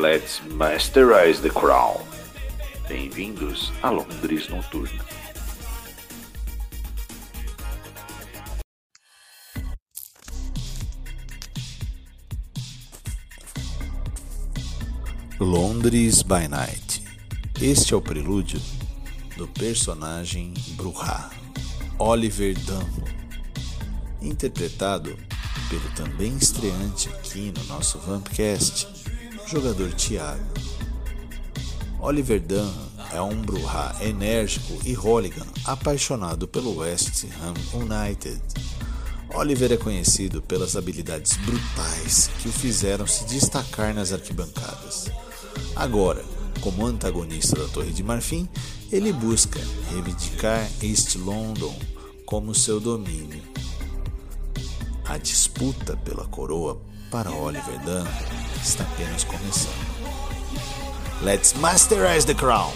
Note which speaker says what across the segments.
Speaker 1: Let's masterize the crown. Bem-vindos a Londres Noturna.
Speaker 2: Londres by Night. Este é o prelúdio do personagem Bruhá, Oliver Dunn, interpretado pelo também estreante aqui no nosso Vampcast, jogador Thiago. Oliver Dunn é um Bruhá enérgico e hooligan apaixonado pelo West Ham United. Oliver é conhecido pelas habilidades brutais que o fizeram se destacar nas arquibancadas. Agora, como antagonista da Torre de Marfim, ele busca reivindicar East London como seu domínio. A disputa pela coroa para Oliver Dunn está apenas começando. Let's masterize the crown!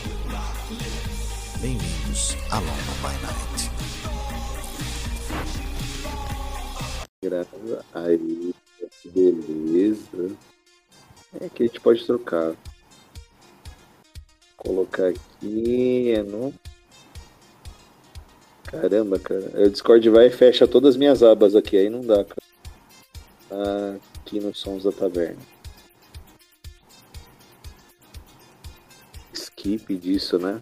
Speaker 2: Bem-vindos a London by Night.
Speaker 1: Graças aí, beleza. É que a gente pode trocar. Colocar aqui é no. Caramba, cara. O Discord vai e fecha todas as minhas abas aqui, aí não dá, cara. Aqui nos Sons da Taverna. Skip disso, né?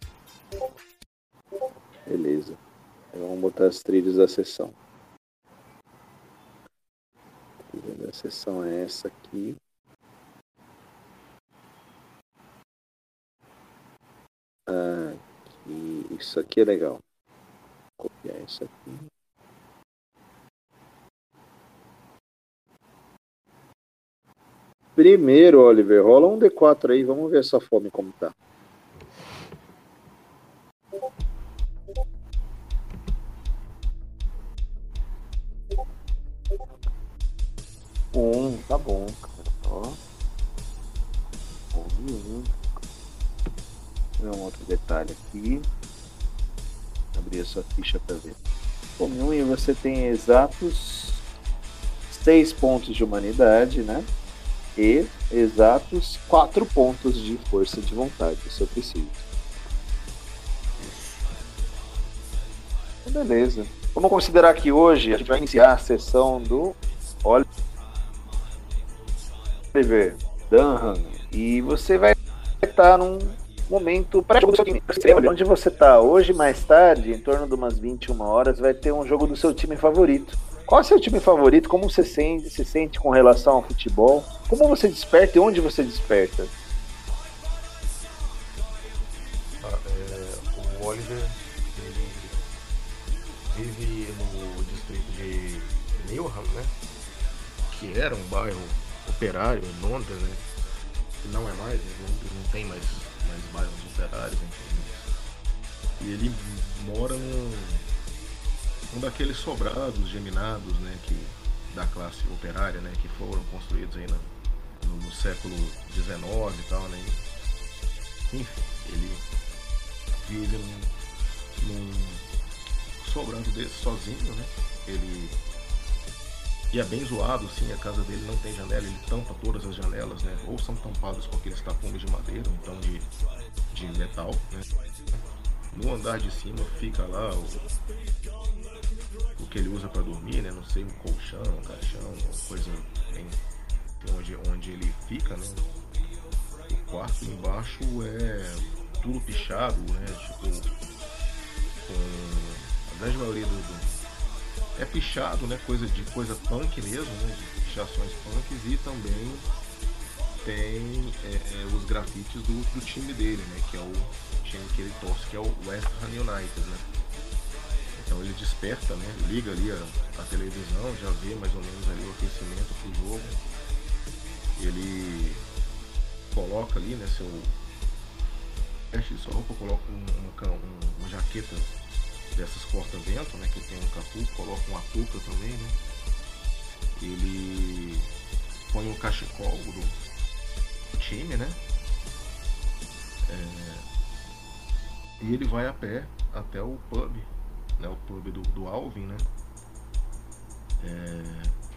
Speaker 1: Beleza. Vamos botar as trilhas da sessão. A trilha da sessão é essa aqui. Aqui. Isso aqui é legal. Vou copiar isso aqui. Primeiro, Oliver, rola um D4 aí, vamos ver essa fome como tá. Um, tá bom, cara. Ó. Um, ver um outro detalhe aqui. Abrir a sua ficha para ver. Come 1 e você tem exatos 6 pontos de humanidade, né? E exatos 4 pontos de força de vontade, se eu preciso. Beleza. Vamos considerar que hoje a gente vai iniciar a sessão do Oliver Dunham e você vai estar num momento pré-jogo do seu time. Onde você está hoje, mais tarde, em torno de umas 21 horas, vai ter um jogo do seu time favorito. Qual é o seu time favorito? Como você sente, se sente com relação ao futebol? Como você desperta e onde você desperta?
Speaker 3: Ah, é, o Oliver vive no distrito de Newham, né? Que era um bairro operário em Londres, né? Não é mais, não, não tem mais mais bairros operários, enfim. E ele mora num, um daqueles sobrados geminados, né, que, da classe operária, né, que foram construídos aí no, no, no século XIX e tal, né. Enfim, ele vive num, num sobrado desse sozinho, né. Ele e é bem zoado, assim, a casa dele não tem janela, ele tampa todas as janelas, né? Ou são tampadas com aqueles tapumes de madeira, então de, de metal, né? No andar de cima fica lá o, o que ele usa para dormir, né? Não sei, um colchão, um caixão, coisa bem, onde, onde ele fica, né? O quarto embaixo é tudo pichado, né? Tipo, com a grande maioria do, do é pichado, né? Coisa de coisa punk mesmo, né? De pichações punks e também tem é, é, os grafites do, do, time dele, né? Que é o time que ele torce, que é o West Ham United, né? Então ele desperta, né? Liga ali a, a televisão, já vê mais ou menos ali o aquecimento pro jogo. Ele coloca ali, né, seu veste sua roupa, coloca um, um, uma jaqueta dessas corta-vento, né, que tem um capu, coloca uma touca também, né. Ele põe um cachecol do time, né. É, e ele vai a pé até o pub, né, o pub do, do Alvin, né. É,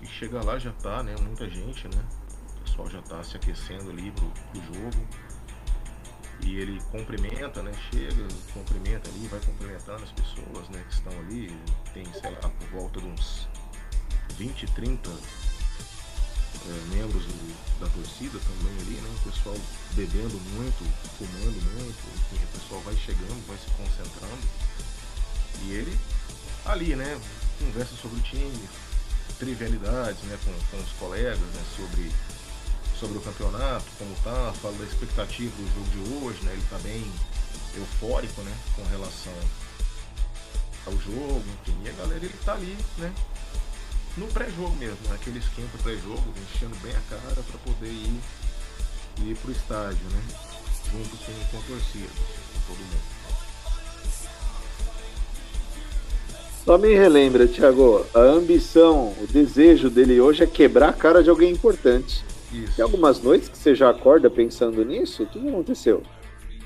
Speaker 3: e chega lá já tá, né, muita gente, né. O pessoal já tá se aquecendo ali pro, pro jogo. E ele cumprimenta, né? Chega, cumprimenta ali, vai cumprimentando as pessoas, né, que estão ali. Tem, sei lá, por volta de uns 20, 30 é, membros do, da torcida também ali, né? O pessoal bebendo muito, fumando muito, enfim, o pessoal vai chegando, vai se concentrando. E ele ali, né, conversa sobre o time, trivialidades, né, com, com os colegas, né, sobre, sobre o campeonato, como tá, fala da expectativa do jogo de hoje, né, ele tá bem eufórico, né, com relação ao jogo, enfim, e a galera ele tá ali, né, no pré-jogo mesmo, naquele esquenta pré-jogo, enchendo bem a cara para poder ir, ir pro estádio, né? Junto com, com a torcida, com todo mundo.
Speaker 1: Só me relembra, Thiago, a ambição, o desejo dele hoje é quebrar a cara de alguém importante. Isso. Tem algumas noites que você já acorda pensando nisso? O que aconteceu?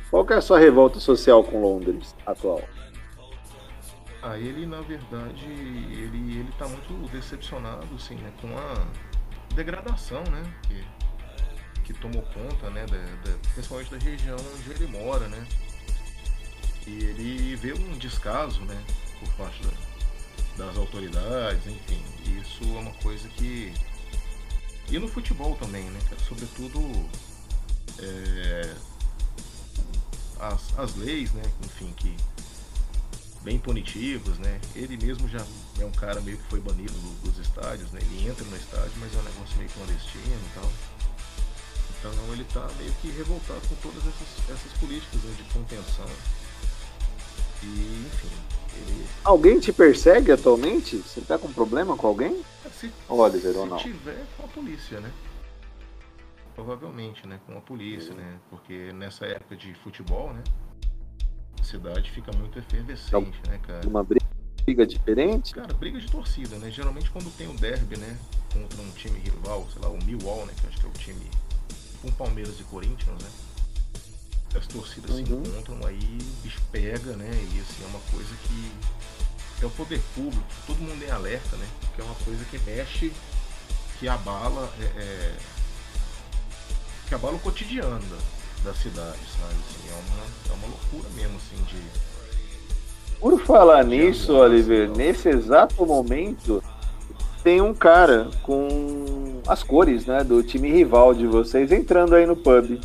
Speaker 1: Qual que é a sua revolta social com Londres atual?
Speaker 3: Ah, ele na verdade, ele, ele tá muito decepcionado, assim, né, com a degradação, né, que, que tomou conta, né, da, da, principalmente da região onde ele mora, né. E ele vê um descaso, né, por parte da, das autoridades, enfim, isso é uma coisa que... E no futebol também, né, sobretudo é, as, as leis, né, enfim, que bem punitivos, né? Ele mesmo já é um cara meio que foi banido dos estádios, né? Ele entra no estádio, mas é um negócio meio clandestino e tal. Então ele tá meio que revoltado com todas essas, essas políticas né, de contenção. E enfim.
Speaker 1: Alguém te persegue atualmente? Você tá com problema com alguém?
Speaker 3: Se,
Speaker 1: Oliver,
Speaker 3: se
Speaker 1: ou não?
Speaker 3: tiver com a polícia, né? Provavelmente, né? Com a polícia, né? Porque nessa época de futebol, né? a cidade fica muito efervescente, né, cara?
Speaker 1: Uma briga diferente?
Speaker 3: Cara, briga de torcida, né? Geralmente quando tem um derby, né? Contra um time rival, sei lá, o Millwall, né? Que acho que é o time com Palmeiras e Corinthians, né? As torcidas uhum. se encontram, aí o bicho pega, né? E assim, é uma coisa que é o poder público, todo mundo é alerta, né? Porque é uma coisa que mexe, que abala, é, é, que abala o cotidiano da cidade, sabe? Assim, é, uma, é uma loucura mesmo, assim, de.
Speaker 1: Por falar nisso, Oliver, nesse exato momento tem um cara com as cores, né, do time rival de vocês entrando aí no pub.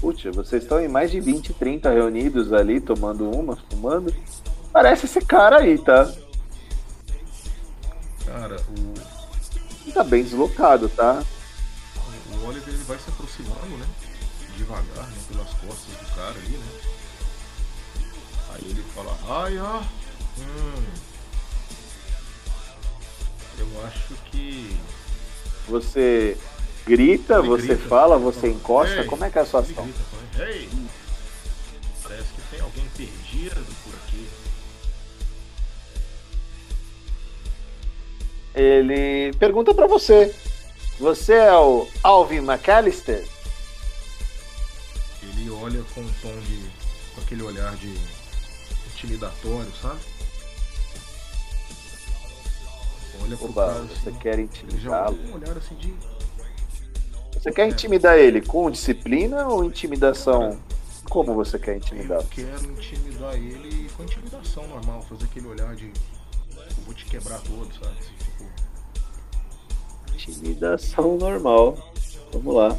Speaker 1: Putz, vocês estão em mais de 20, 30 reunidos ali, tomando uma, fumando. Parece esse cara aí, tá?
Speaker 3: Cara, o.
Speaker 1: Tá bem deslocado, tá?
Speaker 3: O Oliver ele vai se aproximando, né? devagar, né, pelas costas do cara ali, né? Aí ele fala, ai, ó, hum. Eu acho que.
Speaker 1: Você grita, ele você grita, fala, você encosta, como é que é a sua ação?
Speaker 3: Grita, fala, Ei, parece que tem alguém perdido por aqui.
Speaker 1: Ele pergunta para você. Você é o Alvin McAllister?
Speaker 3: ele olha com um tom de. com aquele olhar de intimidatório, sabe?
Speaker 1: Olha pro Oba, cara, você assim, quer intimidá-lo?
Speaker 3: Um olhar assim de.
Speaker 1: Você quer intimidar ele com disciplina ou intimidação? Como você quer intimidar?
Speaker 3: Eu quero intimidar ele com intimidação normal, fazer aquele olhar de eu vou te quebrar todo, sabe? Tipo...
Speaker 1: Intimidação normal. Vamos lá.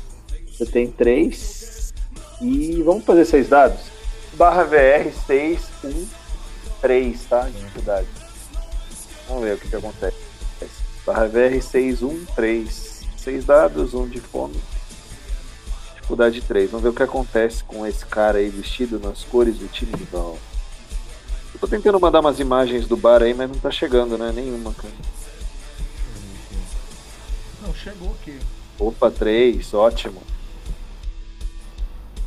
Speaker 1: Você tem três e vamos fazer seis dados? Barra VR 613, tá? Dificuldade. Vamos ver o que, que acontece. Barra VR 613. Seis dados, um de fome. Dificuldade 3. Vamos ver o que acontece com esse cara aí vestido nas cores do time rival. Eu tô tentando mandar umas imagens do bar aí, mas não tá chegando, né? Nenhuma, cara.
Speaker 3: Não, chegou aqui.
Speaker 1: Opa, 3, ótimo.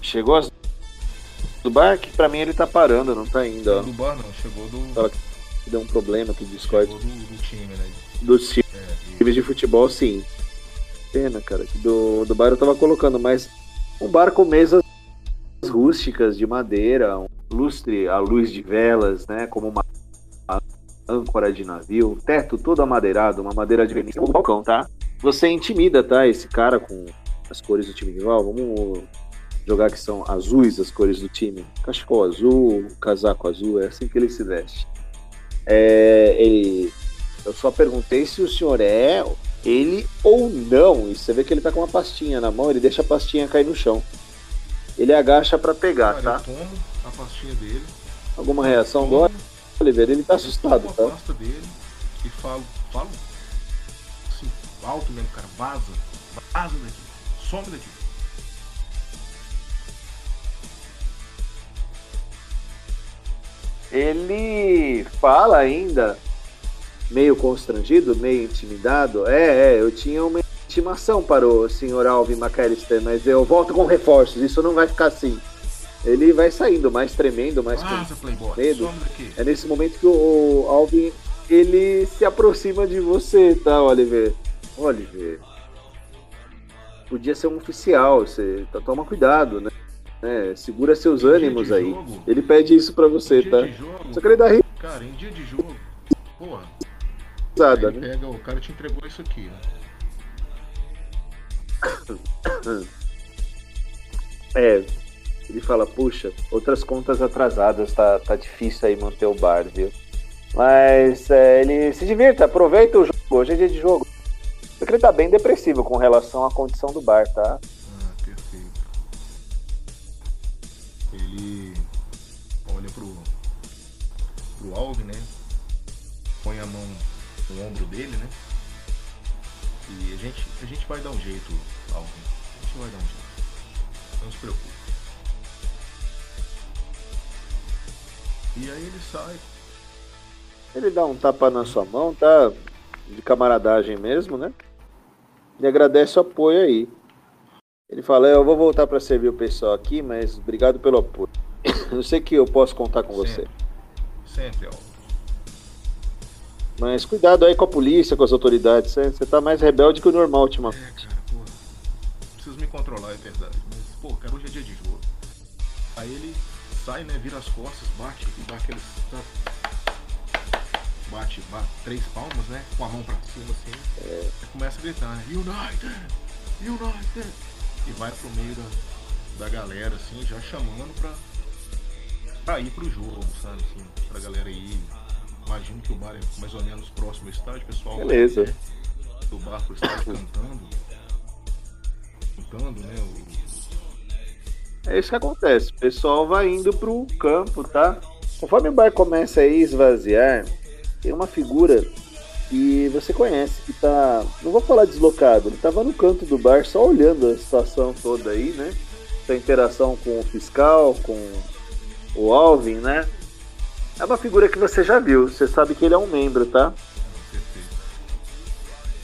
Speaker 1: Chegou as do bar, que pra mim ele tá parando, não tá indo, ó.
Speaker 3: Do bar não, chegou do.
Speaker 1: Que deu um problema aqui no Discord.
Speaker 3: Chegou do, do time, né?
Speaker 1: Dos
Speaker 3: É, e-
Speaker 1: times de futebol, sim. Pena, cara. que Do, do bar eu tava colocando, mas um bar com mesas rústicas de madeira, um lustre à luz de velas, né? Como uma uma âncora de navio, teto todo amadeirado, uma madeira de verniz, um balcão, tá? Você intimida, tá? Esse cara com as cores do time rival. Vamos jogar que são azuis as cores do time. Cachecol azul, casaco azul, é assim que ele se veste. É, ele, eu só perguntei se o senhor é ele ou não. E você vê que ele tá com uma pastinha na mão, ele deixa a pastinha cair no chão. Ele agacha pra pegar,
Speaker 3: Cara,
Speaker 1: tá?
Speaker 3: eu tomo a pastinha dele.
Speaker 1: Alguma reação
Speaker 3: tomo,
Speaker 1: Oliver? Ele tá assustado,
Speaker 3: tomo a
Speaker 1: tá?
Speaker 3: pasta dele e falo, falo assim, alto mesmo, cara, vaza, vaza daqui, some daqui.
Speaker 1: Ele fala ainda, meio constrangido, meio intimidado. É, é, eu tinha uma intimação para o senhor Alvin McAllister, mas eu volto com reforços, isso não vai ficar assim. Ele vai saindo mais tremendo, mais com medo. É nesse momento que o Alvin ele se aproxima de você, tá, Oliver? Oliver. Podia ser um oficial, você tá, toma cuidado, né? É, segura seus
Speaker 3: Em
Speaker 1: ânimos aí.
Speaker 3: jogo,
Speaker 1: Ele pede isso pra
Speaker 3: em
Speaker 1: você,
Speaker 3: dia
Speaker 1: tá?
Speaker 3: de jogo,
Speaker 1: Só que ele dá
Speaker 3: Cara, em dia de jogo, porra, ele
Speaker 1: né?
Speaker 3: pega, o cara te entregou isso aqui, né?
Speaker 1: É. Ele fala, puxa, outras contas atrasadas, tá, tá difícil aí manter o bar, viu? Mas é, ele se divirta, aproveita o jogo, hoje é dia de jogo. Só que ele tá bem depressivo com relação à condição do bar, tá?
Speaker 3: Ah, perfeito. Ele olha pro, pro Alvin, né? Põe a mão no ombro dele, né? E a gente, a gente vai dar um jeito, Alvin. A gente vai dar um jeito. Não se preocupe. E aí ele sai.
Speaker 1: Ele dá um tapa na sua mão, tá? De camaradagem mesmo, né? E agradece o apoio aí. Ele fala, "É, eu vou voltar pra servir o pessoal aqui, mas obrigado pelo apoio. Eu sei que eu posso contar com você.
Speaker 3: Sempre. Sempre, Alvin.
Speaker 1: Mas cuidado aí com a polícia, com as autoridades. Você tá mais rebelde que o normal ultimamente.
Speaker 3: É, cara, pô. Preciso me controlar, é verdade. Mas, pô, cara, hoje é dia de jogo. Aí ele sai, né? Vira as costas, bate, dá aqueles. tá, Bate, bate três palmas, né? Com a mão pra cima assim.
Speaker 1: É.
Speaker 3: Começa a gritar, né? United! United! E vai pro meio da, da galera, assim, já chamando pra, pra ir pro jogo, sabe? Assim, pra galera ir. Imagino que o bar é mais ou menos próximo ao estádio, pessoal.
Speaker 1: Beleza.
Speaker 3: né, Do bar pro estádio cantando. Cantando, né? O,
Speaker 1: É isso que acontece. O pessoal vai indo pro campo, tá? Conforme o bar começa a esvaziar, tem uma figura que você conhece, que tá. Não vou falar deslocado, ele tava no canto do bar só olhando a situação toda aí, né? Essa interação com o fiscal, com o Alvin, né? É uma figura que você já viu, você sabe que ele é um membro, tá?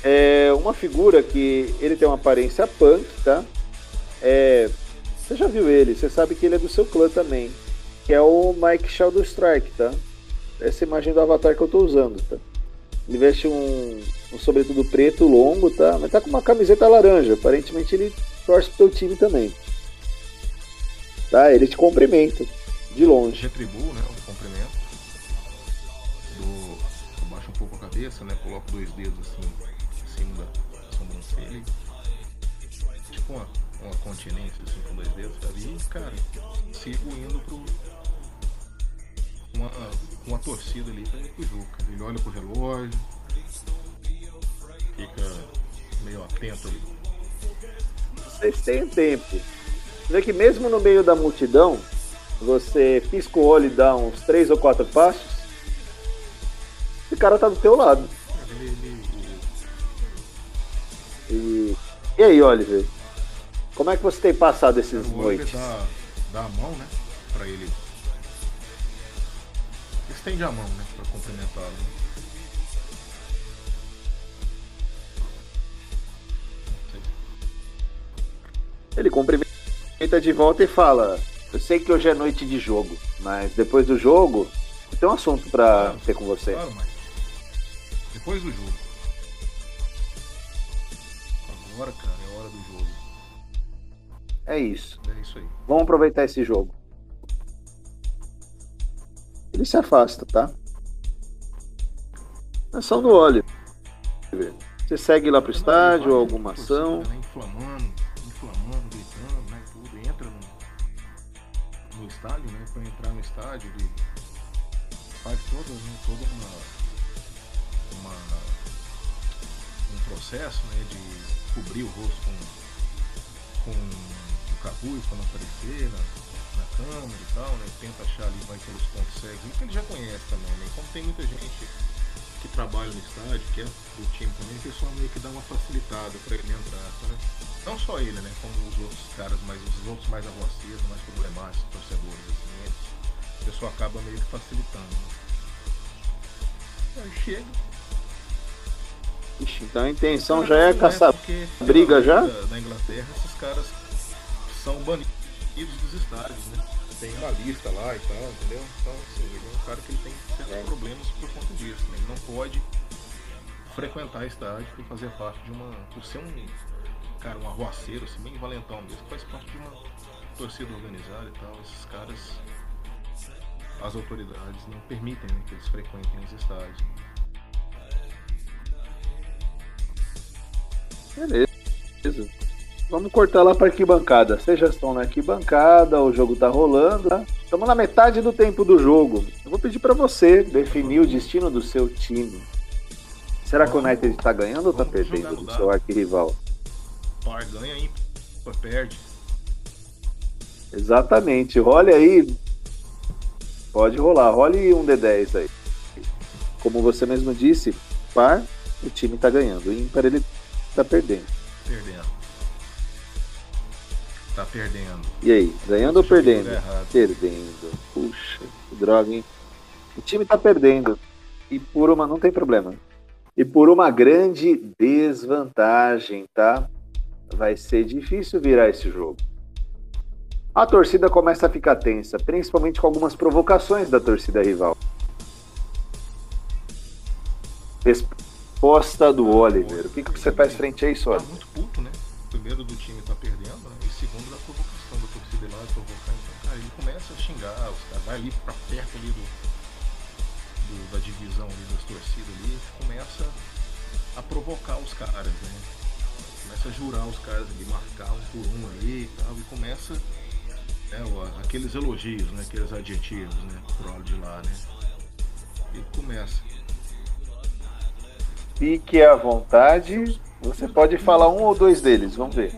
Speaker 1: É uma figura que ele tem uma aparência punk, tá? É, você já viu ele, você sabe que ele é do seu clã também, que é o Mike Shadow Strike, tá? Essa imagem do avatar que eu tô usando, tá? Ele veste um, um sobretudo preto longo, tá? Mas tá com uma camiseta laranja. Aparentemente ele torce pro teu time também. Tá? Ele te cumprimenta de longe.
Speaker 3: Retribuo, né? O cumprimento. Pouco a cabeça, né? Coloco dois dedos assim em cima da sobrancelha. Tipo uma, uma continência assim com dois dedos, sabe? E, cara, sigo indo pro. Uma, uma torcida ali pra ir pro jogo. Ele olha pro relógio. Fica meio atento ali.
Speaker 1: Vocês têm tempo. Vê que mesmo no meio da multidão, você pisca o olho e dá uns três ou quatro passos, cara tá do teu lado. E, e aí, Oliver? Como é que você tem passado esses
Speaker 3: o
Speaker 1: noites?
Speaker 3: dá, dá a mão, né? Pra ele. Estende a mão, né? Pra cumprimentá-lo.
Speaker 1: Ele cumprimenta de volta e fala: Eu sei que hoje é noite de jogo, mas depois do jogo, tem um assunto pra claro, ter com você.
Speaker 3: Claro, mas depois do jogo. Agora, cara, é hora do jogo.
Speaker 1: É isso.
Speaker 3: É isso aí.
Speaker 1: Vamos aproveitar esse jogo. Ele se afasta, tá? Ação do óleo. Você segue lá pro estádio, alguma ação.
Speaker 3: Né? Inflamando, inflamando, gritando, né? Tudo. Entra no, no estádio, né? Pra entrar no estádio, ele faz toda, né? toda uma, uma, um processo né? de cobrir o rosto com, com o capuz para não aparecer na, na câmera e tal, né? Tenta achar ali, vai pelos pontos cegos, que ele já conhece também, né? Como tem muita gente que trabalha no estádio, que é do time também, o pessoal meio que dá uma facilitada para ele entrar, né? Não só ele, né? Como os outros caras, mas os outros mais arroceiros, mais problemáticos, torcedores, assim, o pessoal acaba meio que facilitando. Né? Aí chega.
Speaker 1: Ixi, então a intenção já é caçar briga já?
Speaker 3: Na Inglaterra, esses caras são banidos dos estádios, né? Tem uma lista lá e tal, entendeu? Então, assim, ele é um cara que ele tem certos é. problemas por conta disso, né? Ele não pode frequentar estádio por fazer parte de uma. por ser um cara, um arruaceiro, assim, bem valentão mesmo, faz parte de uma torcida organizada e tal. Esses caras, as autoridades não permitem né, que eles frequentem os estádios.
Speaker 1: Beleza. Vamos cortar lá para arquibancada. Vocês já estão na arquibancada, o jogo tá rolando. Tá? Estamos na metade do tempo do jogo. Eu vou pedir para você definir o destino do seu time. Será que o United está ganhando ou está perdendo do seu arquirrival?
Speaker 3: Par ganha, hein? Perde.
Speaker 1: Exatamente. Role aí. Pode rolar. Role um D10 aí. Como você mesmo disse, par, o time está ganhando. Ímpar, ele está perdendo.
Speaker 3: Perdendo. Tá perdendo.
Speaker 1: E aí, ganhando ou perdendo? Perdendo. Puxa, que droga, hein? O time tá perdendo. E por uma. Não tem problema. E por uma grande desvantagem, tá? Vai ser difícil virar esse jogo. A torcida começa a ficar tensa, principalmente com algumas provocações da torcida rival. Resposta do Oliver. O que, que você faz frente a isso,
Speaker 3: Oliver? Tá muito puto, né? Primeiro do time tá perdendo, né? e segundo da provocação da torcida lá, provocar. Então, cara, ele começa a xingar, os caras vai ali pra perto ali do, do, da divisão ali das torcidas ali, começa a provocar os caras, né? Começa a jurar os caras ali, marcar um por um ali e tal, e começa né, aqueles elogios, né? Aqueles adjetivos, né? Pro lado de lá, né? E começa.
Speaker 1: Fique à vontade. Você pode falar um ou dois deles, vamos ver.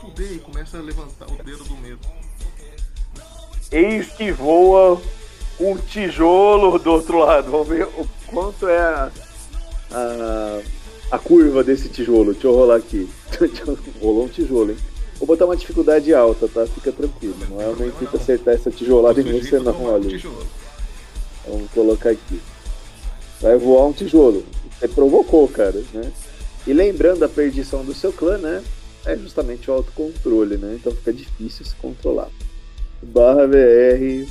Speaker 3: fuder e começa a levantar o dedo do medo.
Speaker 1: Eis que voa um tijolo do outro lado. Vamos ver o quanto é a, a, a curva desse tijolo. Deixa eu rolar aqui. Rolou um tijolo, hein? Vou botar uma dificuldade alta, tá? Fica tranquilo. Não é uma intuito acertar essa tijolada em você não, olha. Vamos colocar aqui. Vai voar um tijolo. Você provocou, cara, né? E lembrando a perdição do seu clã, né? É justamente o autocontrole, né? Então fica difícil se controlar. Barra VR.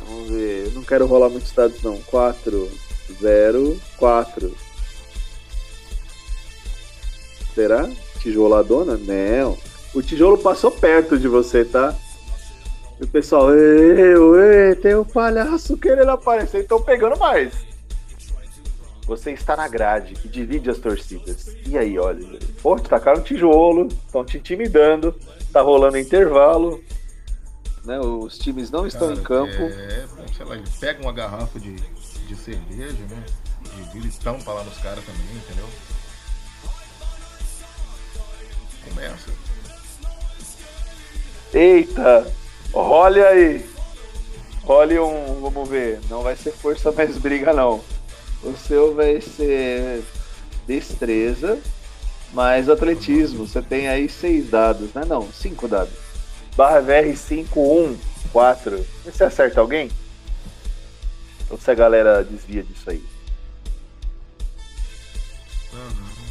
Speaker 1: Vamos ver. Eu não quero rolar muitos dados, não. 4, 0, 4. Será? Tijoladona? Não. O tijolo passou perto de você, tá? E o pessoal, ei, tem um palhaço querendo aparecer, então pegando mais. Você está na grade que divide as torcidas. E aí, olha, pô, tacaram um tijolo, estão te intimidando, tá rolando intervalo, né? Os times não estão Cara, em campo.
Speaker 3: É, sei lá, eles pegam uma garrafa de, de cerveja, né? De vidro e tampa lá nos caras também, entendeu? Começa.
Speaker 1: Eita! Olha aí! Olha um. Vamos ver. Não vai ser força mais briga, não. O seu vai ser destreza mais atletismo. Você tem aí seis dados, né? Não, cinco dados. Barra VR 514. Você acerta alguém? Ou se a galera desvia disso aí?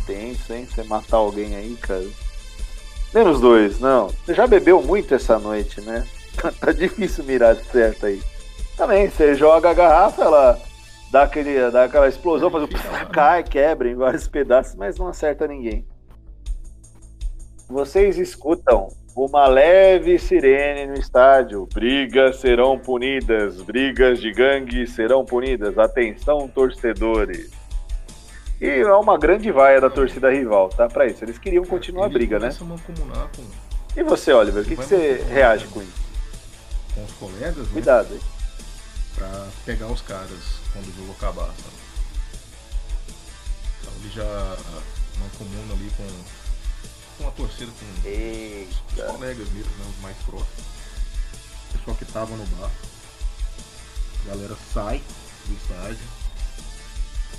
Speaker 1: tenso, hein? Você matar alguém aí, cara. Menos dois, não. Você já bebeu muito essa noite, né? Tá difícil mirar certo aí. Também, você joga a garrafa, ela dá, aquele, dá aquela explosão, faz um... cai, quebra em vários pedaços, mas não acerta ninguém. Vocês escutam uma leve sirene no estádio. Brigas serão punidas, brigas de gangue serão punidas. Atenção, torcedores. E é uma grande vaia da torcida rival, tá? Pra isso. Eles queriam continuar a briga, né? E você, Oliver, o que, que você reage com isso?
Speaker 3: Com os colegas, né?
Speaker 1: Cuidado, hein?
Speaker 3: Pra pegar os caras quando o jogo acabar, sabe? Então ele já não comuna ali com com a torcida, com Eita. os colegas mesmo, né, os mais próximos. O pessoal que tava no bar. A galera sai do estádio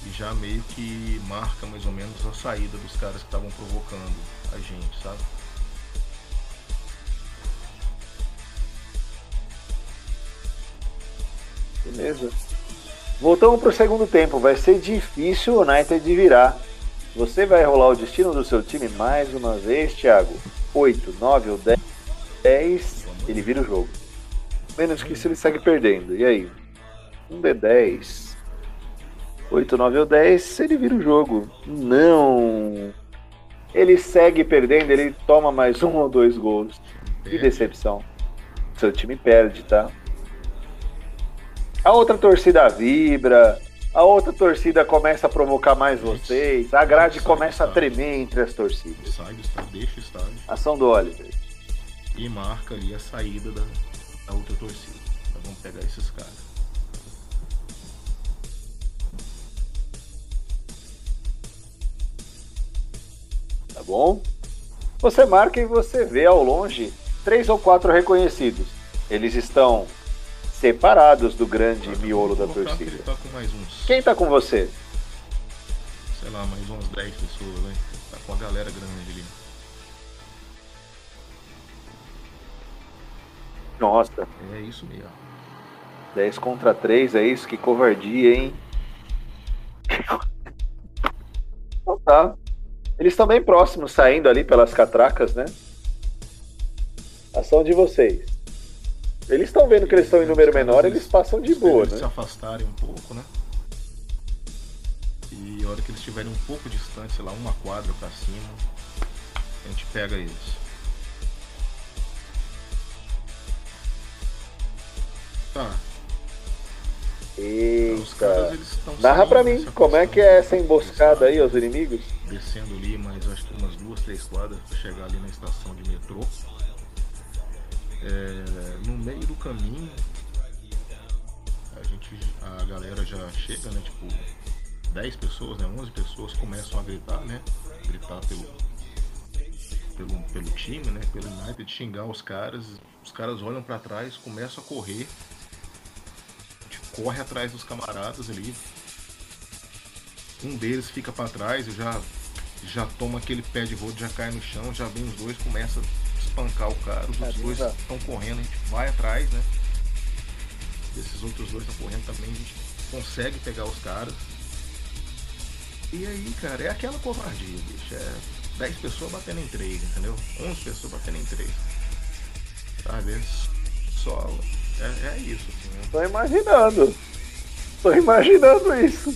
Speaker 3: e já meio que marca mais ou menos a saída dos caras que estavam provocando a gente, sabe?
Speaker 1: Beleza. Voltamos para o segundo tempo. Vai ser difícil o United virar. Você vai rolar o destino do seu time mais uma vez, Thiago? 8, 9 ou 10? 10, ele vira o jogo. Menos que isso ele segue perdendo. E aí? Um D10. 8, 9 ou 10, ele vira o jogo. Não! Ele segue perdendo, ele toma mais um ou dois gols. Que decepção. Seu time perde, tá? A outra torcida vibra, a outra torcida começa a provocar mais vocês, a grade começa a tremer entre as torcidas.
Speaker 3: Sai do estádio, deixa o estádio.
Speaker 1: Ação do Oliver.
Speaker 3: E marca ali a saída da, da outra torcida. Nós vamos pegar esses caras.
Speaker 1: Tá bom? Você marca e você vê ao longe três ou quatro reconhecidos. Eles estão separados do grande miolo da torcida.
Speaker 3: Tá uns,
Speaker 1: Quem tá com você?
Speaker 3: sei lá, mais umas 10 pessoas, né? Tá com a galera grande ali.
Speaker 1: Nossa,
Speaker 3: É isso mesmo.
Speaker 1: 10 contra 3, é isso? Que covardia, hein? Então tá. Eles estão bem próximos, saindo ali pelas catracas, né? Ação de vocês. Eles estão vendo que eles estão em número menor, eles passam de boa,
Speaker 3: eles
Speaker 1: né?
Speaker 3: se afastarem um pouco, né? E a hora que eles estiverem um pouco distante, sei lá, uma quadra pra cima, a gente pega eles. Tá. Os caras,
Speaker 1: Eita.
Speaker 3: estão
Speaker 1: Narra pra mim, como é que é essa emboscada aí aos inimigos?
Speaker 3: Descendo ali, mas acho que umas duas, três quadras pra chegar ali na estação de metrô. É, no meio do caminho, a gente, a galera já chega, né? Tipo, 10 pessoas, né? 11 pessoas começam a gritar, né? Gritar pelo, pelo, pelo time, né? Pelo United, xingar os caras. Os caras olham pra trás, começam a correr. A gente corre atrás dos camaradas ali. Um deles fica pra trás, eu já já toma aquele pé de rodo, já cai no chão, já vem os dois, começa espancar o cara, os outros dois estão correndo, a gente vai atrás, né? Esses outros dois estão correndo também, a gente consegue pegar os caras. E aí, cara, é aquela covardia, bicho. É 10 pessoas batendo em 3, entendeu? 11 pessoas batendo em 3. Sabe? Só. É, é isso, assim. né?
Speaker 1: Tô imaginando. Tô imaginando isso.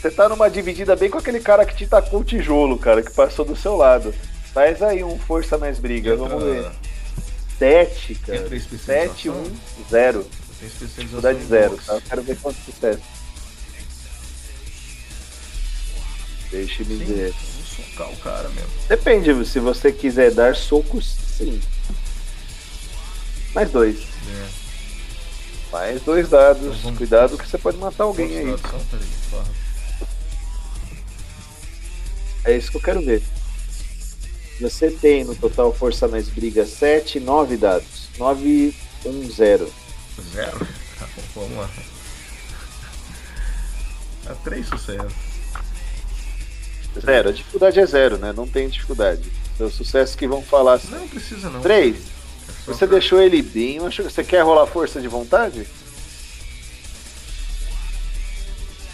Speaker 1: Você tá numa dividida bem com aquele cara que te tacou o tijolo, cara, que passou do seu lado. Faz aí um força mais briga, vamos ver.
Speaker 3: Entra,
Speaker 1: 7, cara.
Speaker 3: Entra especialização?
Speaker 1: 7, 1, 0.
Speaker 3: tem especialização
Speaker 1: Dificuldade
Speaker 3: em
Speaker 1: 0,
Speaker 3: boxe.
Speaker 1: tá? Eu quero ver quanto sucesso. Deixa-me
Speaker 3: Sim,
Speaker 1: ver.
Speaker 3: vou socar o cara mesmo.
Speaker 1: Depende, se você quiser dar socos, sim. Mais dois.
Speaker 3: É.
Speaker 1: Mais dois dados.
Speaker 3: Então vamos-
Speaker 1: Cuidado que você pode matar alguém aí. É isso que eu quero ver. Você tem no total força mais briga 7, 9 dados. 9, 1, 0.
Speaker 3: Zero? Tá bom, vamos lá. É três sucessos.
Speaker 1: Zero. A dificuldade é zero, né? Não tem dificuldade. São sucessos que vão falar assim.
Speaker 3: Não precisa não.
Speaker 1: 3.
Speaker 3: É
Speaker 1: Você
Speaker 3: pra-
Speaker 1: deixou ele bem. Você quer rolar força de vontade?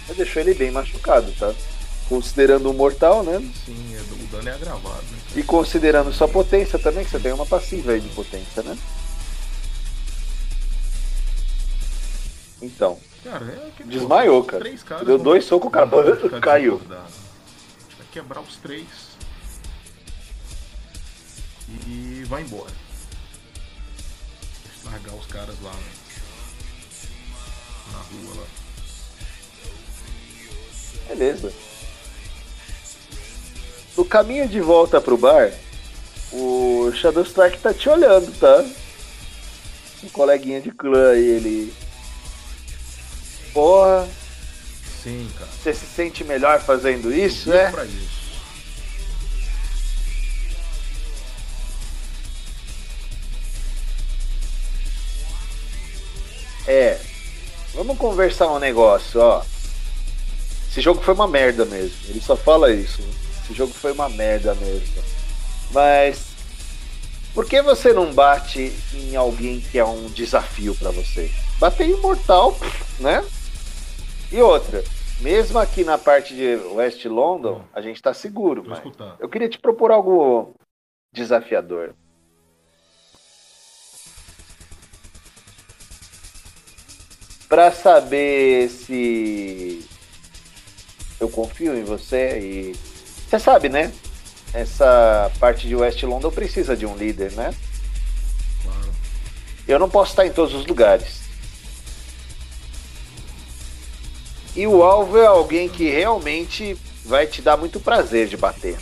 Speaker 1: Você deixou ele bem machucado, tá? considerando o mortal, né?
Speaker 3: Sim, é, o dano é agravado.
Speaker 1: E considerando sua potência também, que você tem uma passiva aí de potência, né? Então.
Speaker 3: Cara, é
Speaker 1: Desmaiou, cara. Deu dois socos, o cara caiu. Vai
Speaker 3: quebrar os três. E vai embora. Largar os caras lá né? na rua lá.
Speaker 1: Beleza. No caminho de volta pro bar, o Shadow Strike tá te olhando, tá? Um coleguinha de clã aí, ele. Porra.
Speaker 3: Sim, cara.
Speaker 1: Você se sente melhor fazendo isso, né?
Speaker 3: Pra isso.
Speaker 1: É. Vamos conversar um negócio, ó. Esse jogo foi uma merda mesmo. Ele só fala isso. Esse jogo foi uma merda mesmo. Mas por que você não bate em alguém que é um desafio para você? Bater em Mortal, né? E outra, mesmo aqui na parte de West London, a gente tá seguro, mas eu queria te propor algo desafiador. Para saber se eu confio em você e você sabe, né? Essa parte de West London precisa de um líder, né? Claro. Eu não posso estar em todos os lugares. E o alvo é alguém que realmente vai te dar muito prazer de bater.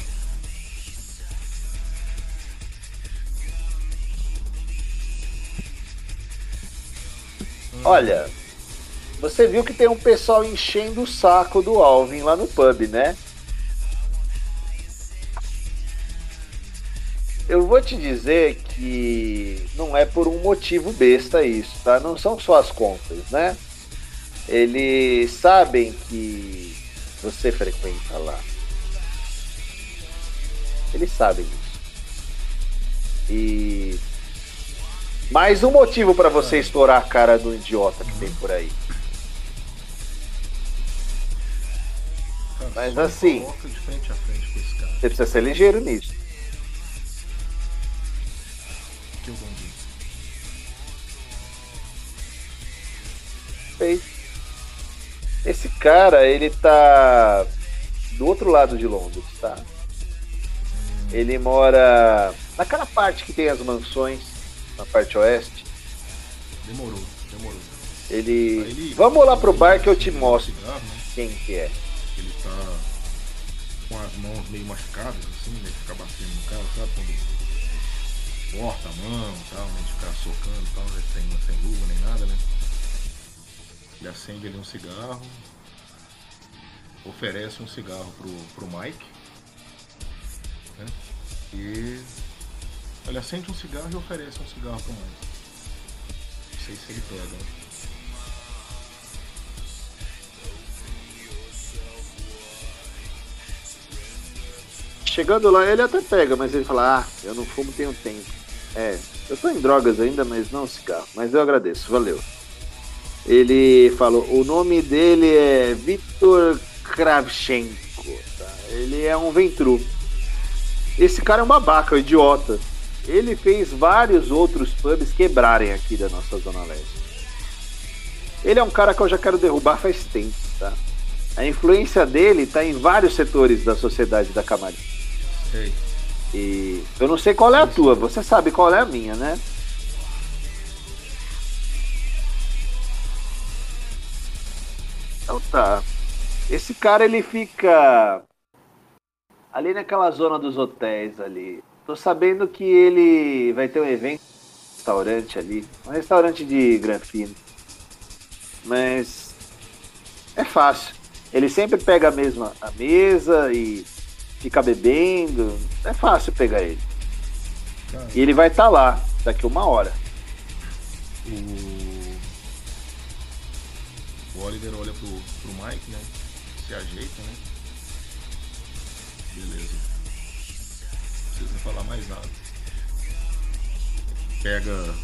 Speaker 1: Olha, você viu que tem um pessoal enchendo o saco do Alvin lá no pub, né? Eu vou te dizer que não é por um motivo besta isso, tá? Não são só as contas, né? Eles sabem que você frequenta lá. Eles sabem disso. E mais um motivo para você estourar a cara do idiota que tem por aí. Mas assim. Você precisa ser ligeiro nisso. Feito. Esse cara, ele tá do outro lado de Londres, tá? Ele mora naquela parte que tem as mansões, na parte oeste.
Speaker 3: Demorou, demorou.
Speaker 1: Ele. ele... Vamos lá pro bar que eu te mostro cigarro, né? quem que é
Speaker 3: ele tá com as mãos meio machucadas, assim, né? Ficar batendo no cara, sabe? Quando corta a mão e tal, né? De ficar socando e tal, né? sem, sem luva nem nada, né? Ele acende ali um cigarro, oferece um cigarro pro, pro Mike, né? E ele acende um cigarro e oferece um cigarro pro Mike. Não sei se ele pega, né?
Speaker 1: Chegando lá, ele até pega, mas ele fala: Ah, eu não fumo um tempo. É, eu tô em drogas ainda, mas não cigarro. Mas eu agradeço, valeu. Ele falou: O nome dele é Viktor Kravchenko. Tá? Ele é um ventru. Esse cara é um babaca, um idiota. Ele fez vários outros pubs quebrarem aqui da nossa Zona Leste. Ele é um cara que eu já quero derrubar faz tempo, tá? A influência dele está em vários setores da sociedade da Camarinha.
Speaker 3: Sei.
Speaker 1: E eu não sei qual é a tua, você sabe qual é a minha, né? Então tá. Esse cara ele fica ali naquela zona dos hotéis ali. Tô sabendo que ele vai ter um evento restaurante ali, um restaurante de granfino. Mas é fácil. Ele sempre pega a mesma a mesa e fica bebendo. É fácil pegar ele. E ele vai estar tá lá daqui uma hora.
Speaker 3: O... Oliver olha pro, pro Mike, né? Se ajeita, né? Beleza. Não precisa falar mais nada. Pega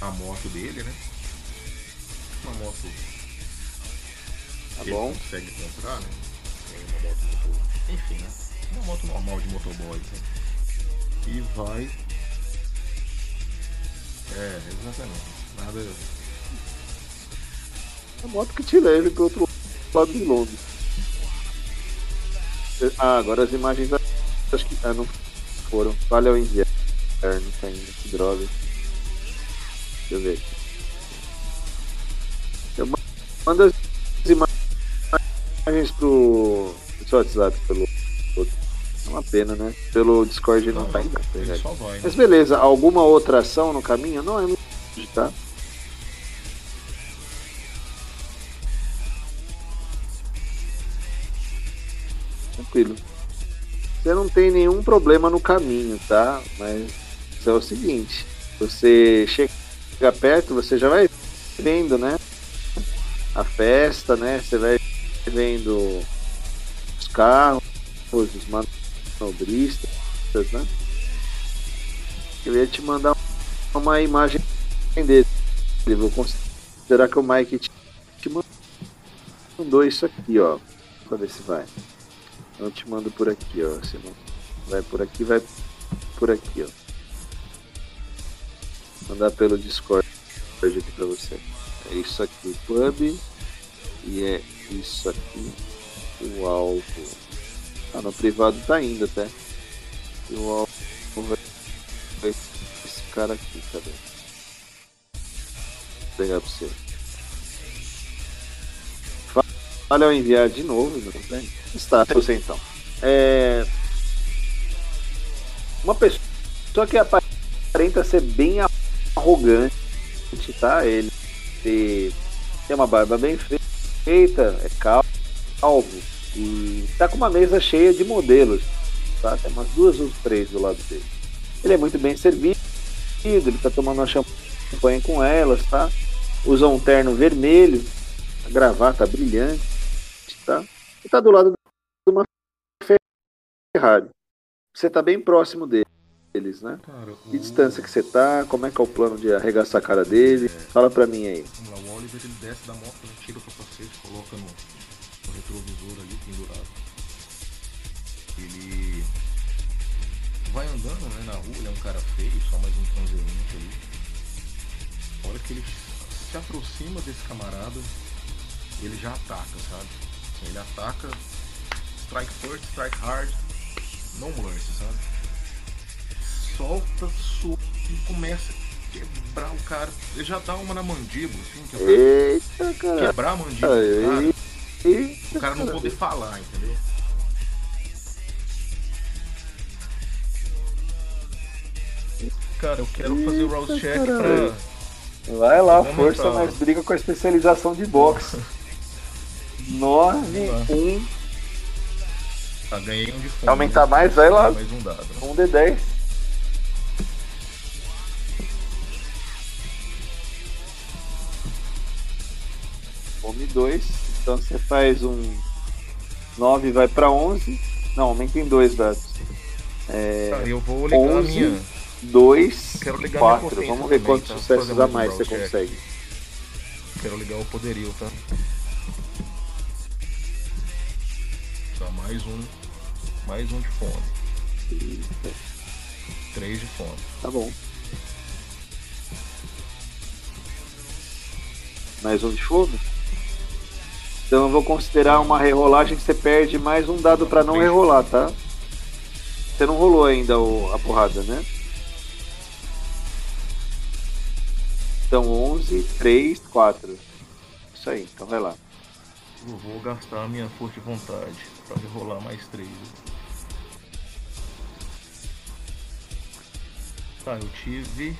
Speaker 3: a moto dele, né? Uma moto
Speaker 1: tá bom.
Speaker 3: consegue comprar, né? uma moto motor. Enfim, né? Uma moto normal de motoboy. Né? E vai. É, exatamente. Nada.
Speaker 1: A moto que te leve pro outro lado de Londres. Ah, agora as imagens acho que ah, não foram. Vale ao inverno tá ainda. Que droga. Deixa eu ver aqui. Eu mando as imagens pro, pro WhatsApp pelo. É uma pena, né? Pelo Discord não, não tá ainda. Tá né? Mas beleza, alguma outra ação no caminho? Não, é muito tá? Tranquilo. Você não tem nenhum problema no caminho, tá? Mas é o seguinte, você chega perto, você já vai vendo, né? A festa, né? Você vai vendo os carros, os manobristas, né? Eu ia te mandar uma imagem dele. Vou considerar que o Mike te, mandou isso aqui, ó. Pra ver se vai. Eu te mando por aqui, ó. Não vai por aqui, vai por aqui, ó. Mandar pelo Discord aqui pra você. É isso aqui o pub e é isso aqui o alvo. Ah, no privado tá indo até. E o alvo vai esse cara aqui, cadê? Vou pegar pra você. Olha eu enviar de novo, tem? Está, você então. É... Uma pessoa que aparenta ser bem arrogante, tá? Ele tem uma barba bem feita, é calvo e tá com uma mesa cheia de modelos, tá? Tem umas duas ou três do lado dele. Ele é muito bem servido, ele tá tomando uma champanhe com elas, tá? Usa um terno vermelho, a gravata brilhante, tá? E tá do lado de uma Ferrari. Você tá bem próximo dele deles, né? Cara, o... Que distância que você tá? Como é que é o plano de arregaçar a cara dele? É... Fala pra mim aí.
Speaker 3: Vamos lá, o Oliver ele desce da moto, tira o capacete, coloca no, no retrovisor ali, pendurado. Ele vai andando né, na rua, ele é um cara feio, só mais um transeunte ali. A hora que ele se aproxima desse camarada, ele já ataca, sabe? Assim, ele ataca, strike first, strike hard, no mercy, sabe? solta, solta e começa a quebrar o cara. Ele já dá uma na mandíbula, assim, que
Speaker 1: é Eita, cara.
Speaker 3: quebrar a mandíbula do cara. Eita, o cara não poder falar, entendeu? Cara, eu quero fazer o rouse check pra.
Speaker 1: Vai lá, força, mas briga com a especialização de boxe. 9, 1.
Speaker 3: Tá, ganhei um de fome.
Speaker 1: Aumentar mais, vai lá. Mais um dado. Um de 10. Home 2. Então você faz um 9 vai para 11. Não, aumenta em 2 dados.
Speaker 3: É, tá, eu vou ligar 11, a minha.
Speaker 1: 2, 4. Vamos ver quantos tá? sucessos a mais você check. consegue.
Speaker 3: Quero ligar o poderio, tá? Mais um. Mais um de fome. 3 de fome.
Speaker 1: Tá bom. Mais um de fome? Então eu vou considerar uma rerolagem que você perde mais um dado para não rerolar, tá? Você não rolou ainda o, a porrada, né? Então 11, 3, 4. Isso aí, então vai lá.
Speaker 3: Eu vou gastar a minha força de vontade para rerolar mais 3. Tá, eu tive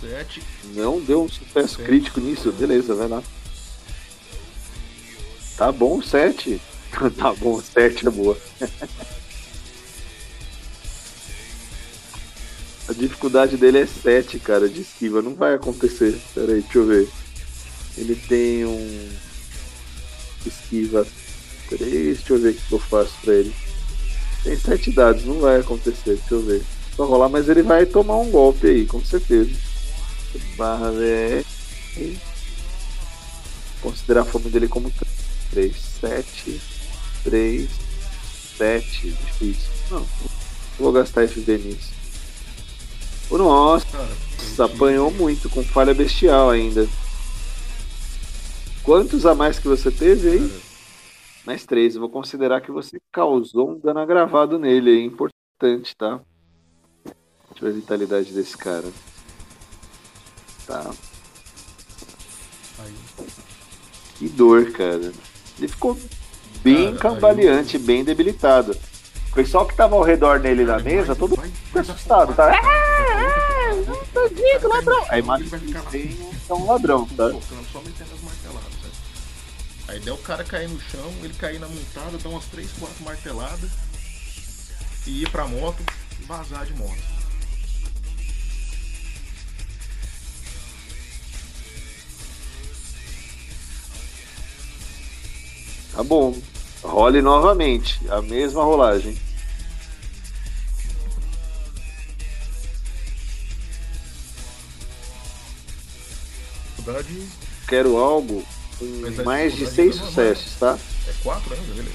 Speaker 3: 7.
Speaker 1: Não deu um sucesso crítico nisso, beleza, vai lá. Tá bom, 7. tá bom, 7 é boa. A dificuldade dele é 7, cara, de esquiva. Não vai acontecer. Pera aí, deixa eu ver. Ele tem um. Esquiva 3. Deixa eu ver o que eu faço pra ele. Tem 7 dados, não vai acontecer. Deixa eu ver. Só rolar, mas ele vai tomar um golpe aí, com certeza. Barra VR. Considerar a fome dele como 3, 7, 3, 7. Difícil. Não, vou gastar FB nisso. Nossa, Cara, apanhou muito, com falha bestial ainda. Quantos a mais que você teve aí? Mais três. Eu vou considerar que você causou um dano agravado nele. É importante, tá? Deixa eu ver a vitalidade desse cara. Tá. Aí. Que dor, cara. Ele ficou bem cara, cambaleante, aí... bem debilitado. O pessoal que tava ao redor dele na mesa, todo mundo assustado, tá? Ah, bandido, ladrão! Aí imagina que é um ladrão, tá?
Speaker 3: A ideia é o cara cair no chão, ele cair na montada, dar umas 3, 4 marteladas e ir pra moto e vazar de moto.
Speaker 1: Tá bom. Role novamente. A mesma rolagem. Quero algo com mais de seis sucessos, tá?
Speaker 3: É quatro ainda, beleza.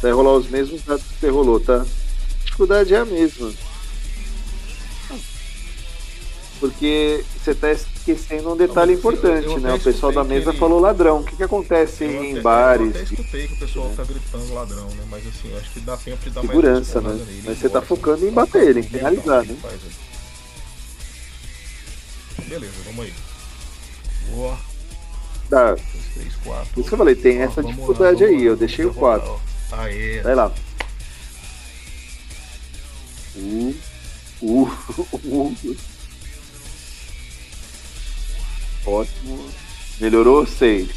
Speaker 1: Vai rolar os mesmos dados que você rolou, tá? A dificuldade é a mesma. Porque você está esquecendo um detalhe não, importante, eu, eu né? O pessoal da mesa ele... falou ladrão. O que, que acontece eu em até, bares? Eu
Speaker 3: até escutei que o pessoal tá gritando ladrão, né? Mas assim, acho que dá tempo de dar
Speaker 1: Segurança, mais né? Mas você tá focando em bater ele, em finalizar, né?
Speaker 3: Beleza, vamos aí. Boa.
Speaker 1: Dá. 2, 3, 4. Por isso que eu falei, tem ó, essa dificuldade lá, aí, eu deixei o 4.
Speaker 3: Aê.
Speaker 1: Vai lá. Uh, uh, uh. Ótimo. Melhorou 6.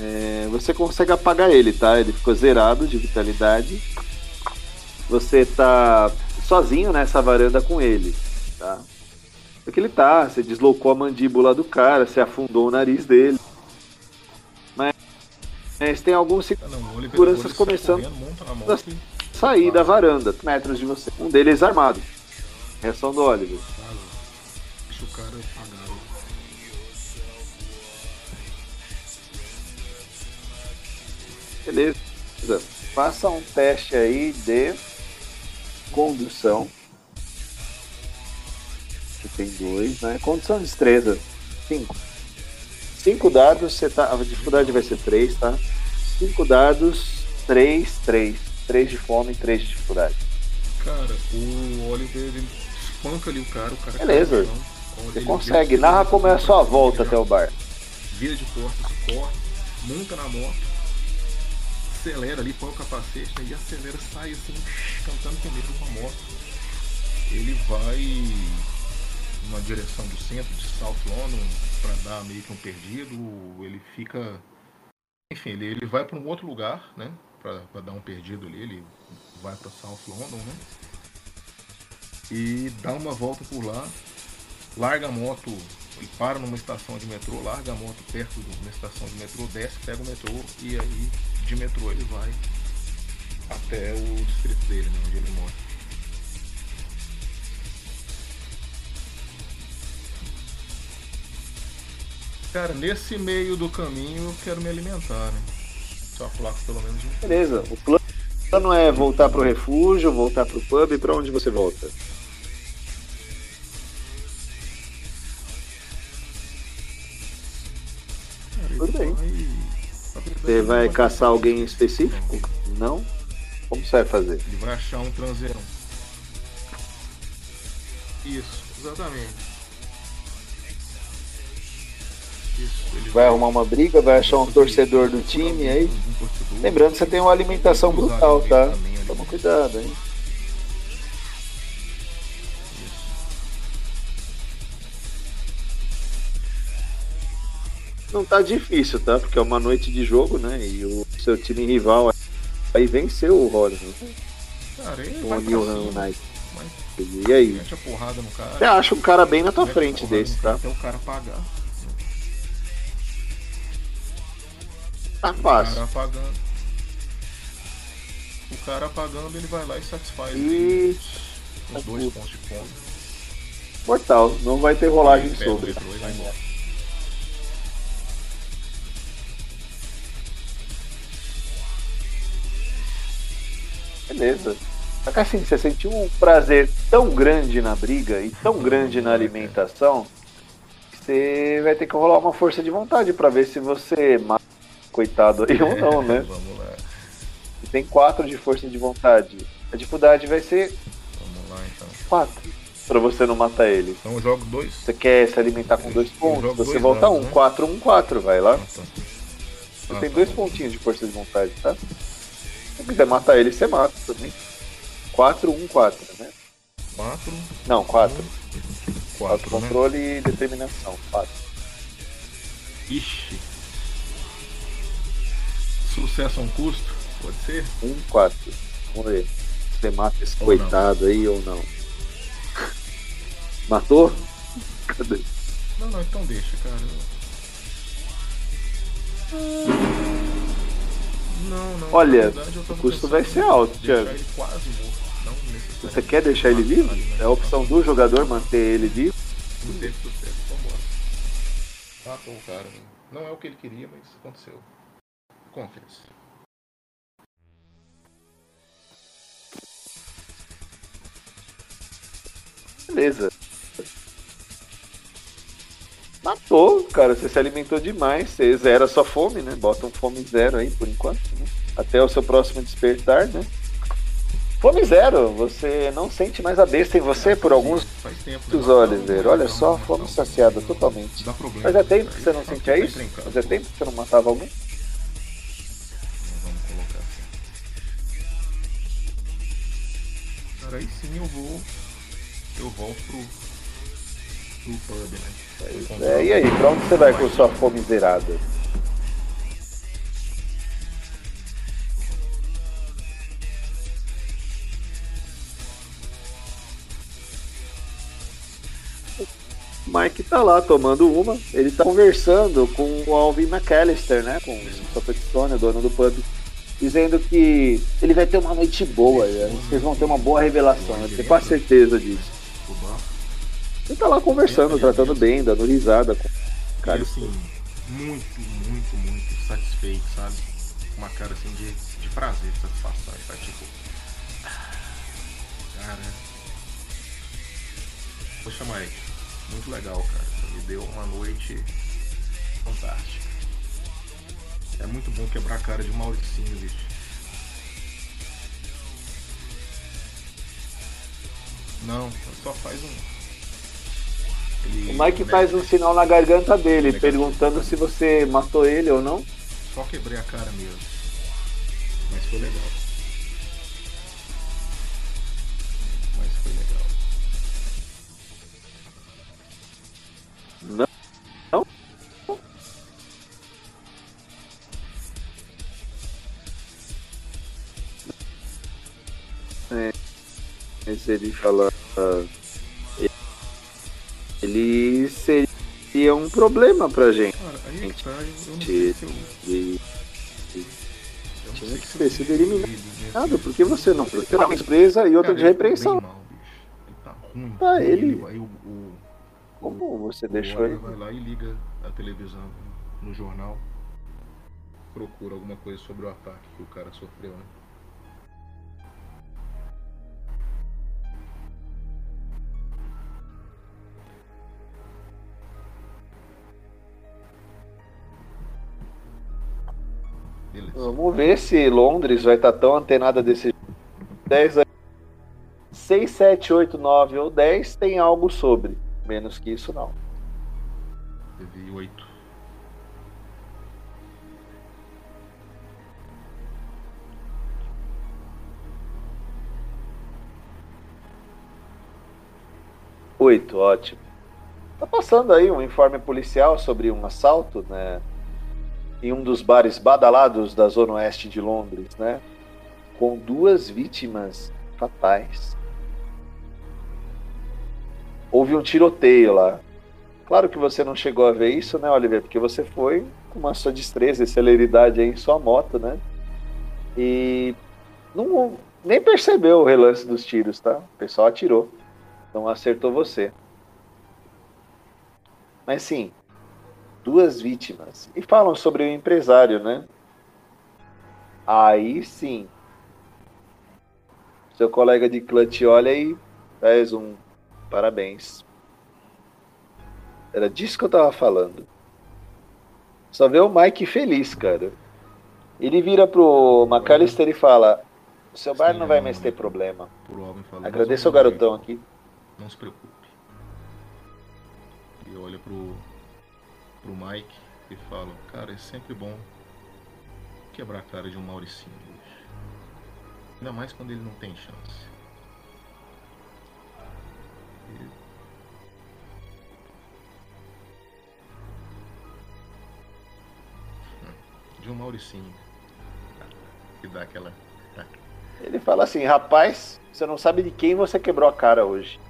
Speaker 1: É, você consegue apagar ele, tá? Ele ficou zerado de vitalidade. Você tá sozinho nessa varanda com ele, tá? Que ele tá, você deslocou a mandíbula do cara, você afundou o nariz dele. Mas, mas tem alguns ah, seguranças começando a sair da varanda, metros de você. Um deles armado. Reação do Oliver.
Speaker 3: Deixa o cara apagado.
Speaker 1: Beleza. Faça um teste aí de condução que tem dois, né? Condição de destreza, cinco. Cinco dados, você tá, a dificuldade vai ser três, tá? Cinco dados, três, três. Três de fome, três de dificuldade.
Speaker 3: Cara, o Oliver ele espanca ali o cara, o cara
Speaker 1: Beleza. Chão, você consegue. Narra como é a sua volta até o bar.
Speaker 3: Vira de costas, corre, monta na moto, acelera ali, põe o capacete né, e acelera, sai assim, cantando com medo com a moto. Ele vai na direção do centro de South London para dar meio que um perdido, ele fica. Enfim, ele, ele vai para um outro lugar, né? Para dar um perdido ali, ele vai para South London, né? E dá uma volta por lá, larga a moto, ele para numa estação de metrô, larga a moto perto de uma estação de metrô, desce, pega o metrô e aí de metrô ele vai até o distrito dele, né, onde ele mora. Cara, nesse meio do caminho eu quero me alimentar, né? Só placo pelo menos um.
Speaker 1: Beleza, o plano é voltar pro refúgio, voltar pro pub, e pra onde você volta? Tudo bem. Você vai caçar alguém específico? Não? Como você vai fazer?
Speaker 3: Ele vai achar um transeirão. Isso, exatamente.
Speaker 1: Vai arrumar uma briga, vai achar um torcedor do time aí. Lembrando que você tem uma alimentação brutal, tá? Toma cuidado, hein? Não tá difícil, tá? Porque é uma noite de jogo, né? E o seu time rival aí venceu o Rollins. Né?
Speaker 3: Com o New
Speaker 1: Knight. E aí? Você acha um cara bem na tua frente desse, tá?
Speaker 3: Até o cara pagar.
Speaker 1: Tá fácil.
Speaker 3: O cara pagando. O cara pagando, ele vai lá e satisfaz né? e... os dois pontos de ponto.
Speaker 1: Portal, não vai ter rolagem sobre. Vai embora. Beleza. Mas assim, você sentiu um prazer tão grande na briga e tão uhum. grande na alimentação, que você vai ter que rolar uma força de vontade para ver se você mata coitado aí ou não, né?
Speaker 3: Vamos lá.
Speaker 1: Você tem quatro de força de vontade. A dificuldade vai ser
Speaker 3: Vamos lá então.
Speaker 1: quatro para você não matar ele.
Speaker 3: Então eu jogo dois.
Speaker 1: Você quer se alimentar com dois pontos,
Speaker 3: jogo
Speaker 1: você
Speaker 3: dois
Speaker 1: volta
Speaker 3: dados,
Speaker 1: um,
Speaker 3: né?
Speaker 1: quatro, um, quatro, vai lá.
Speaker 3: Tá.
Speaker 1: Você
Speaker 3: Ah,
Speaker 1: tem
Speaker 3: tá.
Speaker 1: dois pontinhos de força de vontade, tá? Se você quiser matar ele, você mata também. 4, 1, 4, né?
Speaker 3: Quatro.
Speaker 1: Não, 4.
Speaker 3: Quatro, né?
Speaker 1: Autocontrole e determinação. 4.
Speaker 3: Ixi. Sucesso a um custo? Pode ser?
Speaker 1: 1, 4. Vamos ver. se Você mata esse
Speaker 3: Ou
Speaker 1: coitado aí ou não. Matou? Cadê?
Speaker 3: Não, não, então deixa, cara. Não, não.
Speaker 1: Olha,
Speaker 3: verdade,
Speaker 1: o custo vai ser alto, Thiago.
Speaker 3: Não.
Speaker 1: Você quer deixar ele vivo? É a opção do jogador manter ele vivo.
Speaker 3: Não teve sucesso, vambora. Matou o cara. né? Não é o que ele queria, mas aconteceu. Acontece.
Speaker 1: Beleza. Matou, cara. Você se alimentou demais. Você zera a sua fome, né? Bota um fome zero aí por enquanto. Né? Até o seu próximo despertar, né? Fome zero. Você não sente mais a besta em você por alguns
Speaker 3: Faz tempo. né?
Speaker 1: dos olhos, ver. Olha só, fome saciada totalmente. Fazia tempo que você não sentia isso? Fazia tempo que você não matava alguém?
Speaker 3: Aí sim eu vou. Eu volto pro. pro pub, né?
Speaker 1: É, e aí, pra onde você vai com sua fome zerada? Mike tá lá tomando uma, ele tá conversando com o Alvin McAllister, né? Com o Sopetstone, dono do pub, dizendo que ele vai ter uma noite boa, né? vocês vão ter uma boa revelação, eu tenho quase certeza disso. Ele tá lá conversando, tratando bem, dando risada com o cara.
Speaker 3: Assim, muito, muito, muito satisfeito, sabe? Uma cara assim de, de prazer, de satisfação. Tá tipo. "Ah, Cara. Poxa, Mike, muito legal, cara. Você me deu uma noite fantástica. É muito bom quebrar a cara de Mauricinho, bicho. Não, só faz um. Ele-
Speaker 1: O Mike faz um sinal na garganta dele, perguntando se você matou ele ou não.
Speaker 3: Só quebrei a cara mesmo. Mas foi legal.
Speaker 1: É, mas ele fala. ah, Ele seria um problema pra gente.
Speaker 3: Cara, aí é tá, eu, eu não sei se eu.
Speaker 1: E
Speaker 3: Eu não
Speaker 1: Tinha que ter sido eliminado. nada, por que você não? Porque uma presa e outra de repreensão.
Speaker 3: Ele tá ruim.
Speaker 1: Ah, ele-
Speaker 3: Aí o,
Speaker 1: Como você deixou ele?
Speaker 3: vai lá e liga a televisão no jornal. Procura alguma coisa sobre o ataque que o cara sofreu, né?
Speaker 1: Vamos ver se Londres vai estar tão antenada desse 10 a 6, 7, 8, 9 ou 10 tem algo sobre. Menos que isso não.
Speaker 3: Teve oito.
Speaker 1: Oito, ótimo. Tá passando aí um informe policial sobre um assalto, né? Em um dos bares badalados da zona oeste de Londres, né? Com duas vítimas fatais. Houve um tiroteio lá. Claro que você não chegou a ver isso, né, Oliver? Porque você foi com uma sua destreza e celeridade aí em sua moto, né? E não, nem percebeu o relance dos tiros, tá? O pessoal atirou. Então acertou você. Mas sim, duas vítimas. E falam sobre o empresário, né? Aí sim. Seu colega de clã te olha e faz um parabéns. Era disso que eu tava falando. Só vê o Mike feliz, cara. Ele vira pro McAllister e fala: O seu bar não vai mais ter problema. Agradeço ao garotão aqui.
Speaker 3: Não se preocupe. E olha pro, pro Mike e fala: Cara, é sempre bom quebrar a cara de um Mauricinho. Ainda mais quando ele não tem chance. De um Mauricinho. Que dá aquela.
Speaker 1: Ele fala assim, rapaz, você não sabe de quem você quebrou a cara hoje.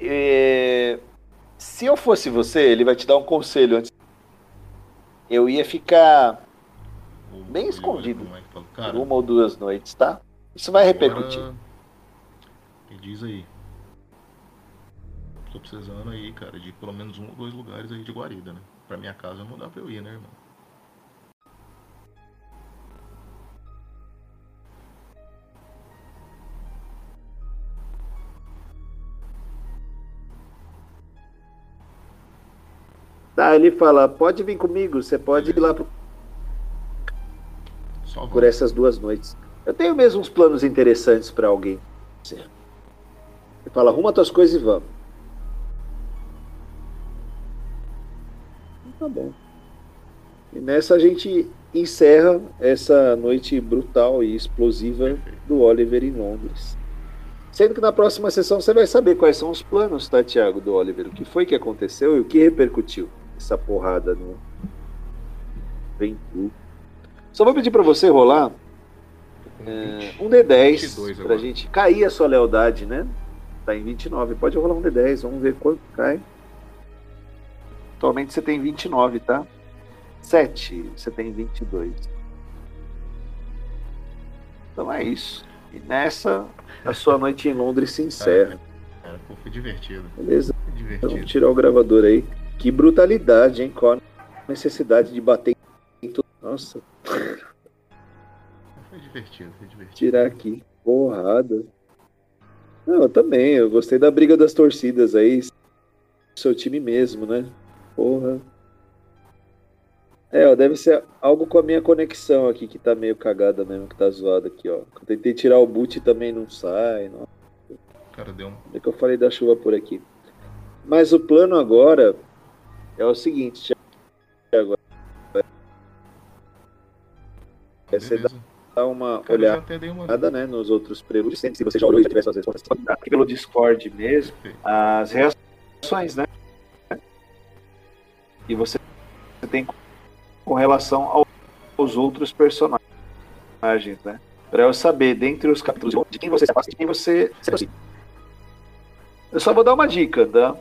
Speaker 1: E... Se eu fosse você, ele vai te dar um conselho antes. Eu ia ficar bem escondido uma ou duas noites, tá? Isso vai repercutir.
Speaker 3: Me diz aí. Tô precisando aí, cara, de pelo menos um ou dois lugares aí de guarida, né? Pra minha casa não dá pra eu ir, né, irmão?
Speaker 1: Tá, ele fala, pode vir comigo, você pode ir lá pro... por essas duas noites. Eu tenho mesmo uns planos interessantes para alguém. Ele fala, arruma tuas coisas e vamos. Tá bom. E nessa a gente encerra essa noite brutal e explosiva do Oliver em Londres. Sendo que na próxima sessão você vai saber quais são os planos, tá, Thiago, do Oliver, o que foi que aconteceu e o que repercutiu essa porrada no Ventru. Só vou pedir para você rolar é, um D10 pra gente cair a sua lealdade, né? Tá em 29. Pode rolar um D10, vamos ver quanto cai. Atualmente você tem 29, tá? 7, você tem 22. Então é isso. E nessa, a sua noite em Londres se encerra.
Speaker 3: Cara, pô, foi divertido.
Speaker 1: Beleza.
Speaker 3: Foi divertido.
Speaker 1: Vamos tirar o gravador aí. Que brutalidade, hein? Qual a necessidade de bater em tudo? Nossa.
Speaker 3: Foi divertido, foi divertido.
Speaker 1: Tirar aqui. Porrada. Não, eu também. Eu gostei da briga das torcidas aí. Seu time mesmo, né? Porra. É, ó, deve ser algo com a minha conexão aqui que tá meio cagada mesmo, que tá zoada aqui, ó. Eu tentei tirar o boot também não sai. Não.
Speaker 3: Cara, deu um.
Speaker 1: É que eu falei da chuva por aqui. Mas o plano agora é o seguinte, Thiago. É você dar uma Cara, olhada né, nos outros prelúdios, se você já olhou e já tivesse as respostas. Aqui pelo Discord mesmo, as reações, né? E você tem com relação aos outros personagens, né? Para eu saber, dentre os capítulos, de quem você se afasta, de quem você se aproxima. Eu só vou dar uma dica, tá?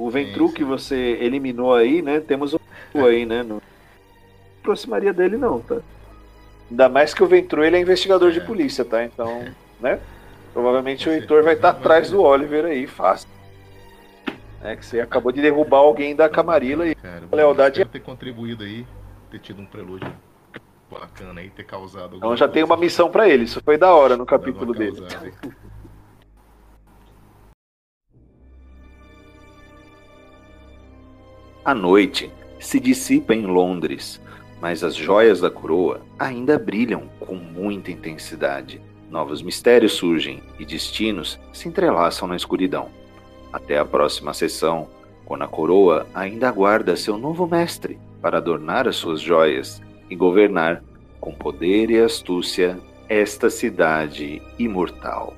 Speaker 1: O Ventru sim, sim. que você eliminou aí, né? Temos o aí, né? Não aproximaria dele não, tá? Ainda mais que o Ventru ele é investigador é. de polícia, tá? Então, né? Provavelmente o Heitor vai estar tá atrás do Oliver aí, fácil. É que você acabou de derrubar alguém da Camarilla e
Speaker 3: Cara, a lealdade é ter contribuído aí, ter tido um prelúdio bacana aí, ter causado.
Speaker 1: Então já tem uma missão para ele. Isso foi da hora no capítulo dele.
Speaker 4: A noite se dissipa em Londres, mas as joias da coroa ainda brilham com muita intensidade. Novos mistérios surgem e destinos se entrelaçam na escuridão. Até a próxima sessão, quando a coroa ainda aguarda seu novo mestre para adornar as suas joias e governar com poder e astúcia esta cidade imortal.